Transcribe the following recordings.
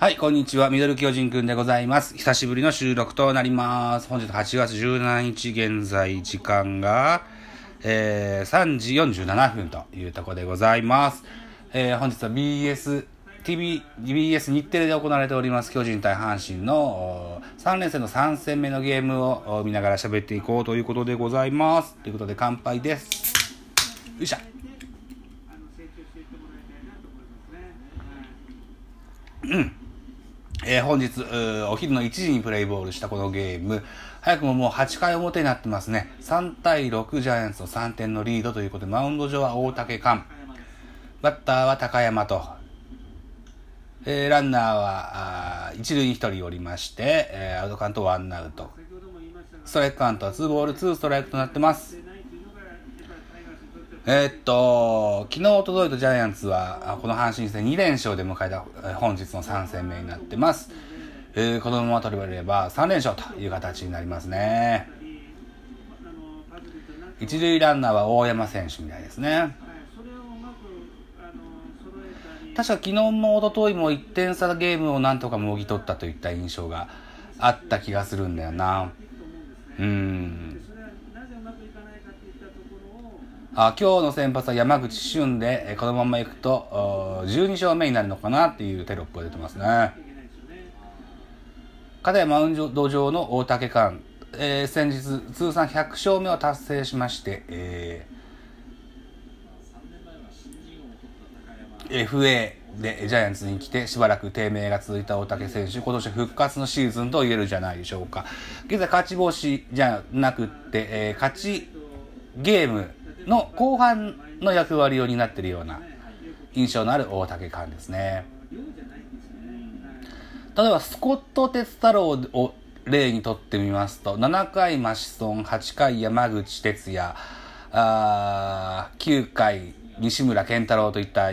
はい、こんにちは。ミドル巨人くんでございます。久しぶりの収録となります。本日8月17日現在時間が、えー、3時47分というところでございます。えー、本日は BS、TV、BS 日テレで行われております巨人対阪神の3連戦の3戦目のゲームを見ながら喋っていこうということでございます。ということで乾杯です。よいしょ。うん。えー本日、お昼の1時にプレイボールしたこのゲーム、早くももう8回表になってますね。3対6ジャイアンツの3点のリードということで、マウンド上は大竹寛。バッターは高山と、えーランナーは、あ一塁に1人おりまして、えーアウトカウントワンアウト。ストライクカウントは2ボール2ストライクとなってます。えーっと、昨日、届いたジャイアンツは、この阪神戦2連勝で迎えた本日の3戦目になってます。えーこのまま取れば3連勝という形になりますね。一塁ランナーは大山選手みたいですね。確か昨日も一昨日も1点差ゲームをなんとかもぎ取ったといった印象があった気がするんだよな。うん。あ今日の先発は山口俊で、このままいくと12勝目になるのかなっていうテロップが出てますね。片やマウンド上の大竹寛、えー先日通算100勝目を達成しまして、えー FA でジャイアンツに来てしばらく低迷が続いた大竹選手、今年復活のシーズンと言えるじゃないでしょうか。現在勝ち星じゃなくって、えー勝ちゲームの後半の役割を担っているような印象のある大竹寛ですね。例えばスコット・テツ太郎を例にとってみますと7回マシソン8回山口哲也あ9回西村健太郎といった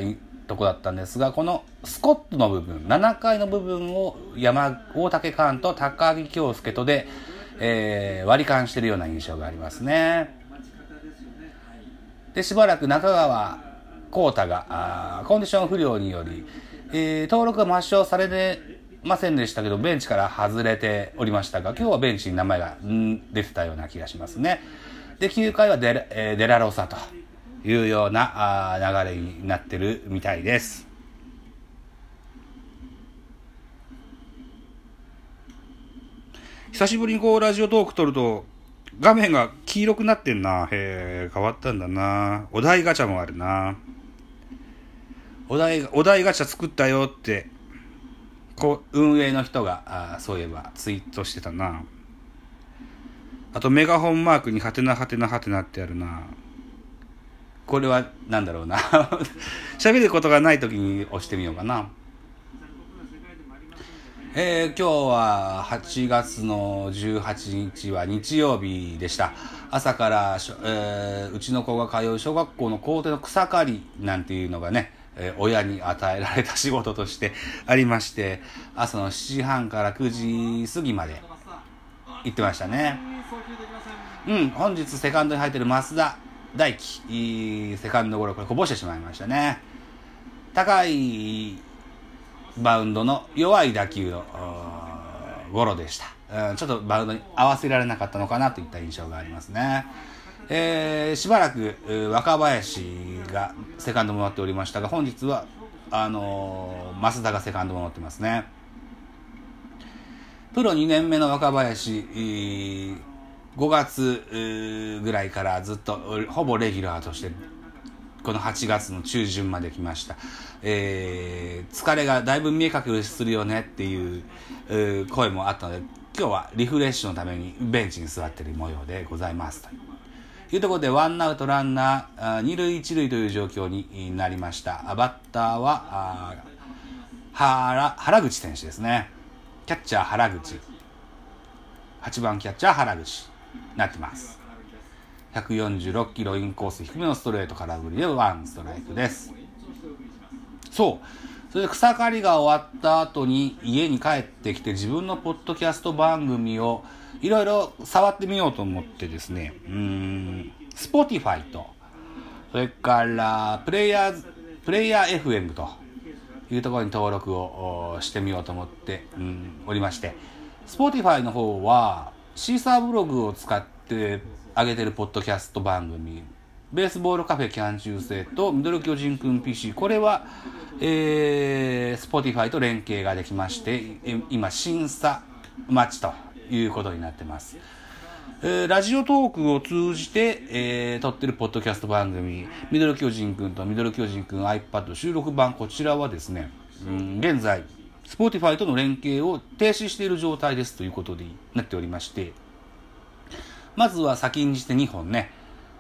とこだったんですがこのスコットの部分7回の部分を山大竹寛と高木京介とで、えー割り勘しているような印象がありますね。でしばらく中川幸太があコンディション不良により、えー登録が抹消されてませんでしたけどベンチから外れておりましたが今日はベンチに名前が出てたような気がしますね。で9回はデラ,、えーデラロサというようなあ流れになってるみたいです。久しぶりにこうラジオトーク撮ると画面が黄色くなってんな。へえ、変わったんだな。お題ガチャもあるな。お題、お題ガチャ作ったよって、こう、運営の人が、あそういえばツイートしてたな。あとメガホンマークにハテナハテナハテナってあるな。これはなんだろうな。喋ることがない時に押してみようかな。えー今日は8月の18日は日曜日でした。朝から、えーうちの子が通う小学校の校庭の草刈りなんていうのがね、え親に与えられた仕事としてありまして、朝の7時半から9時過ぎまで行ってましたね。うん、本日セカンドに入ってる増田大輝、セカンドゴロこれこぼしてしまいましたね。高いバウンドの弱い打球のゴロでした、うん。ちょっとバウンドに合わせられなかったのかなといった印象がありますね。えーしばらく若林がセカンドもらっておりましたが、本日は、あのー増田がセカンドもらってますね。プロ2年目の若林、5月ぐらいからずっとほぼレギュラーとしてこの8月の中旬まで来ました、えー疲れがだいぶ見え隠れするよねっていうえー声もあったので今日はリフレッシュのためにベンチに座っている模様でございます。というところでワンアウトランナー二塁一塁という状況になりました。バッターは原原口選手ですね。キャッチャー原口。8番キャッチャー原口。なってます。146キロインコース低めのストレート空振りでワンストライクです。そう。それで草刈りが終わった後に家に帰ってきて自分のポッドキャスト番組をいろいろ触ってみようと思ってですね。うん。Spotify とそれからプレイヤープレイヤー FM と。いうところに登録をしてみようと思って、うん、おりまして、Spotify の方は、シーサーブログを使って上げてるポッドキャスト番組、ベースボールカフェキャン中世とミドル巨人くん PC、これは、えー、Spotify と連携ができまして、今、審査待ちということになってます。えー、ラジオトークを通じて、えー、撮ってるポッドキャスト番組、ミドル巨人くんとミドル巨人くん iPad 収録版、こちらはですね、うん、現在、Spotify との連携を停止している状態ですということになっておりまして、まずは先にして2本ね、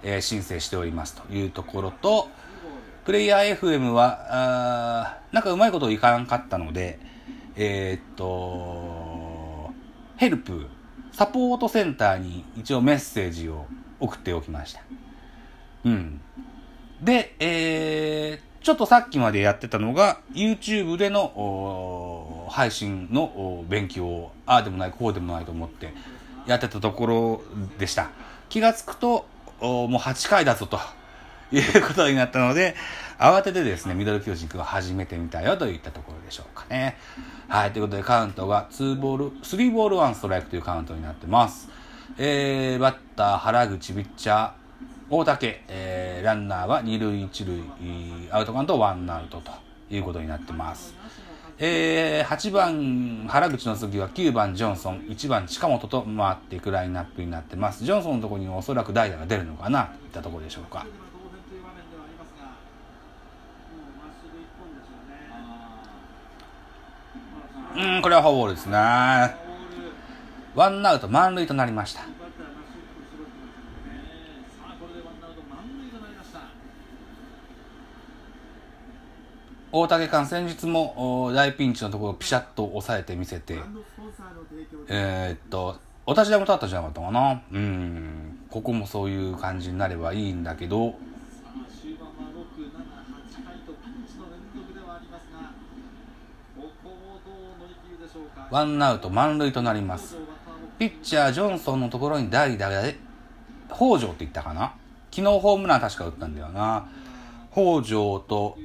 えー、申請しておりますというところと、プレイヤー FM は、あなんかうまいこといかんかったので、えー、っと、ヘルプサポートセンターに一応メッセージを送っておきました。うん。で、えー、ちょっとさっきまでやってたのが、YouTube での配信の勉強を、ああでもない、こうでもないと思ってやってたところでした。気がつくと、もう8回だぞということになったので、慌ててですね、ミドル巨人くんを始めてみたよといったところでしょうかね。はい、ということでカウントが2ボール、3ボール1ストライクというカウントになってます。えー、バッター、原口、ピッチャー、大竹、えー、ランナーは2塁1塁、アウトカウント1アウトということになってます。えー、8番、原口の次は9番ジョンソン、1番近本と回っていくラインナップになってます。ジョンソンのところにおそらく代打が出るのかなといったところでしょうか。うん、これはフォアボールですね。ワンアウト満塁となりました。大竹館先日も大ピンチのところをピシャッと抑えてみせて、えー、っと、お立ち台も立ったんじゃなかったかな？うん、ここもそういう感じになればいいんだけど、ワンアウト満塁となります。ピッチャー、ジョンソンのところに代打で、北条って言ったかな？昨日ホームラン確か打ったんだよな。北条と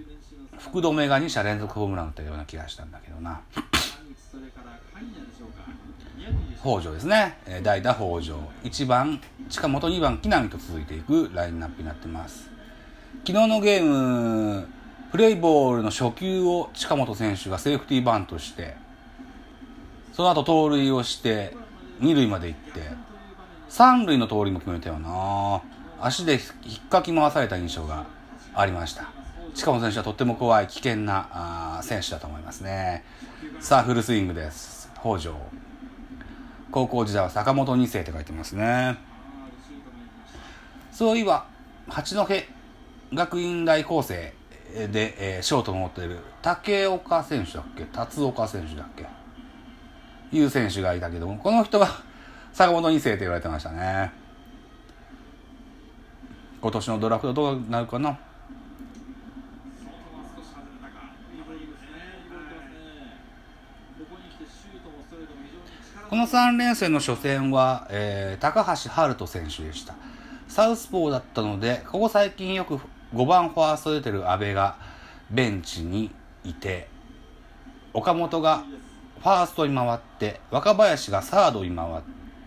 福留が2者連続ホームラン打ったような気がしたんだけどな。北条ですね。代打北条。1番、近本2番、木浪と続いていくラインナップになってます。昨日のゲーム、プレイボールの初球を近本選手がセーフティーバントして、その後盗塁をして、二塁まで行って、三塁の盗塁も決めたよな足で引っかき回された印象がありました。近本選手はとっても怖い、危険なあ選手だと思いますね。さあ、フルスイングです。北条。高校時代は坂本二世って書いてますね。そういえば、八戸学院大高生で、えー、ショートを持っている竹岡選手だっけ？辰岡選手だっけ？いう選手がいたけども、この人が 坂本2世と言われてましたね。今年のドラフトどうなるかな？この3連戦の初戦は、えー、高橋遥人選手でした。サウスポーだったので、ここ最近よく5番ファースト出てる阿部がベンチにいて、岡本がファーストに回って、若林がサードに回っ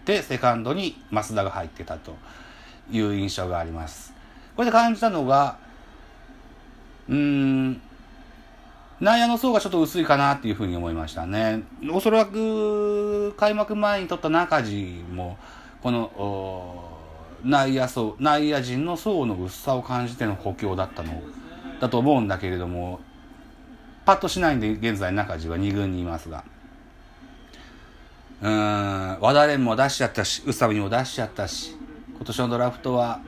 て、セカンドに増田が入ってたという印象があります。これで感じたのが、うーん、内野の層がちょっと薄いかなっていうふうに思いましたね。おそらく、開幕前に取った中地も、この、内野層、内野陣の層の薄さを感じての補強だったのだと思うんだけれども、パッとしないんで現在中地は2軍にいますが。うん、和田蓮も出しちゃったし、宇佐美も出しちゃったし、今年のドラフトは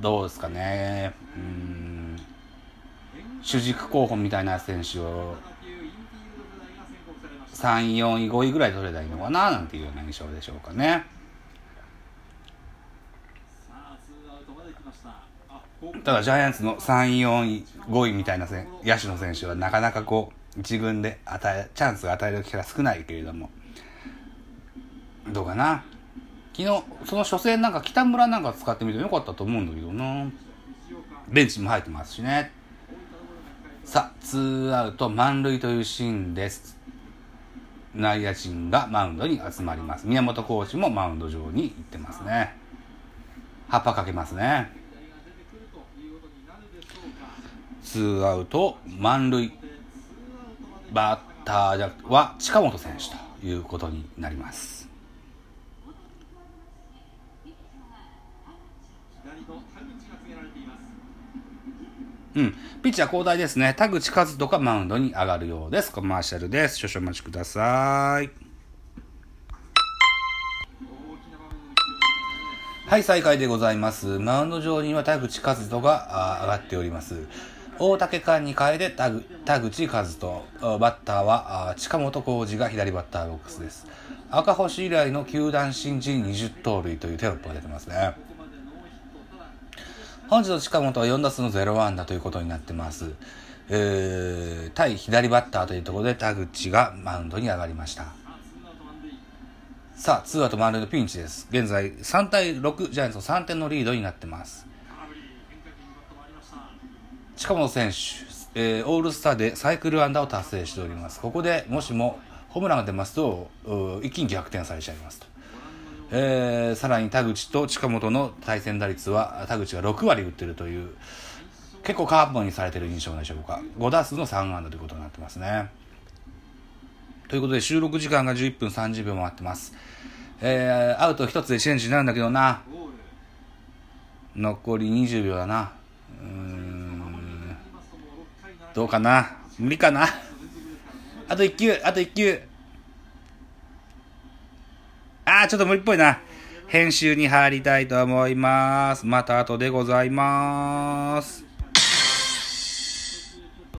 どうですかね。うん、主軸候補みたいな選手を3位、4位、5位ぐらい取れたらいいのかな、なんていうような印象でしょうかね。ただジャイアンツの3位、4位、5位みたいな野手の選手はなかなかこう、一軍で与え、チャンスが与える機会が少ないけれども、どうかな？昨日その初戦なんか北村なんか使ってみてもよかったと思うんだけどな。ベンチも入ってますしね。さあ、ツーアウト満塁というシーンです。内野陣がマウンドに集まります。宮本コーチもマウンド上に行ってますね。葉っぱかけますね。ツーアウト満塁。バッターは近本選手ということになります。うん。ピッチャー交代ですね。田口和人がマウンドに上がるようです。コマーシャルです。少々お待ちください。はい、再開でございます。マウンド上には田口和人が上がっております。大竹館に変えて田口田口和人。バッターは近本浩二が左バッターボックスです。赤星以来の球団新人20盗塁というテロップが出てますね。本日の近本は4打数の0安打ということになってます。えー、対左バッターというところで田口がマウンドに上がりました。さあ、ツーアウト満塁のピンチです。現在3対6、ジャイアンツの3点のリードになってます。近本選手、えーオールスターでサイクル安打を達成しております。ここでもしもホームランが出ますと、一気に逆転されちゃいますと。えーさらに田口と近本の対戦打率は田口が6割打ってるという結構カーボンにされてる印象でしょうか5打数の3安打ということになってますね。ということで収録時間が11分30秒回ってます。えーアウト1つでチェンジになるんだけどな。残り20秒だな。うん。どうかな？無理かな？あと1球あと1球。あー、ちょっと無理っぽいな。編集に入りたいと思います。また後でございます。